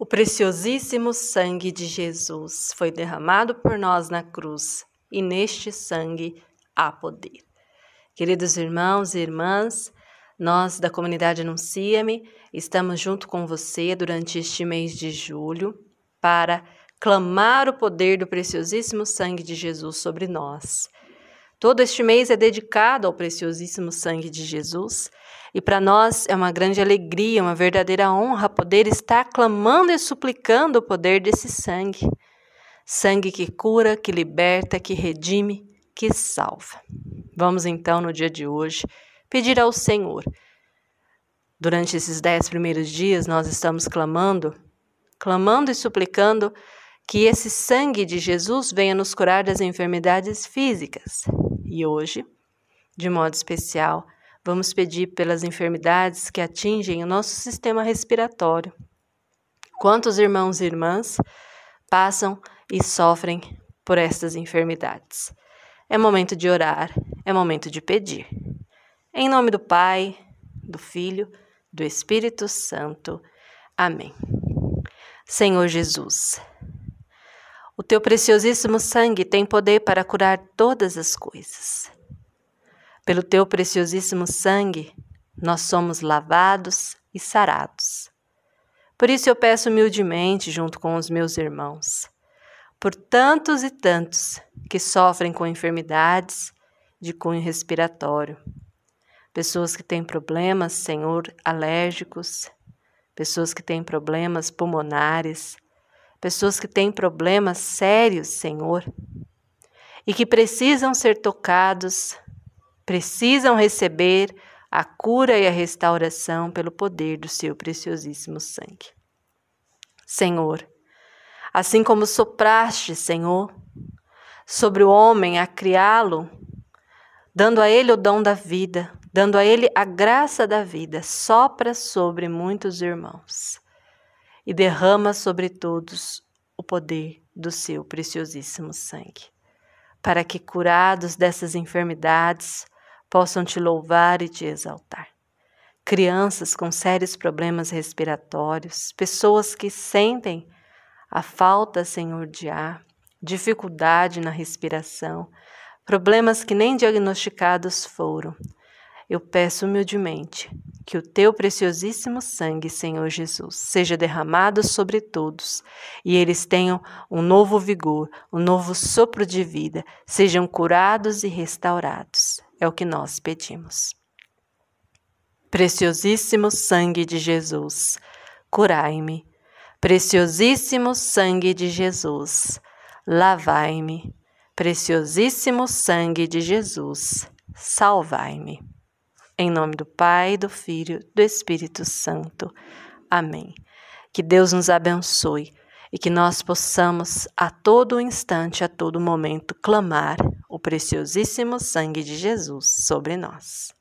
O preciosíssimo sangue de Jesus foi derramado por nós na cruz, e neste sangue há poder. Queridos irmãos e irmãs, nós da comunidade Anuncia-me estamos junto com você durante este mês de julho para clamar o poder do preciosíssimo sangue de Jesus sobre nós. Todo este mês é dedicado ao preciosíssimo sangue de Jesus e para nós é uma grande alegria, uma verdadeira honra poder estar clamando e suplicando o poder desse sangue. Sangue que cura, que liberta, que redime, que salva. Vamos então, no dia de hoje, pedir ao Senhor. Durante esses dez primeiros dias, nós estamos clamando, clamando e suplicando que esse sangue de Jesus venha nos curar das enfermidades físicas. E hoje, de modo especial, Vamos pedir pelas enfermidades que atingem o nosso sistema respiratório. Quantos irmãos e irmãs passam e sofrem por estas enfermidades? É momento de orar, é momento de pedir. Em nome do Pai, do Filho, do Espírito Santo. Amém. Senhor Jesus, o teu preciosíssimo sangue tem poder para curar todas as coisas. Pelo teu preciosíssimo sangue, nós somos lavados e sarados. Por isso eu peço humildemente, junto com os meus irmãos, por tantos e tantos que sofrem com enfermidades de cunho respiratório, pessoas que têm problemas, Senhor, alérgicos, pessoas que têm problemas pulmonares, pessoas que têm problemas sérios, Senhor, e que precisam ser tocados precisam receber a cura e a restauração pelo poder do seu preciosíssimo sangue. Senhor, assim como sopraste, Senhor, sobre o homem a criá-lo, dando a ele o dom da vida, dando a ele a graça da vida, sopra sobre muitos irmãos e derrama sobre todos o poder do seu preciosíssimo sangue, para que, curados dessas enfermidades, possam te louvar e te exaltar. Crianças com sérios problemas respiratórios, pessoas que sentem a falta, Senhor, de ar, dificuldade na respiração, problemas que nem diagnosticados foram. Eu peço humildemente que o teu preciosíssimo sangue, Senhor Jesus, seja derramado sobre todos e eles tenham um novo vigor, um novo sopro de vida, sejam curados e restaurados. É o que nós pedimos. Preciosíssimo sangue de Jesus, curai-me. Preciosíssimo sangue de Jesus, lavai-me. Preciosíssimo sangue de Jesus, salvai-me. Em nome do Pai, do Filho, do Espírito Santo. Amém. Que Deus nos abençoe e que nós possamos a todo instante, a todo momento, clamar o preciosíssimo sangue de Jesus sobre nós.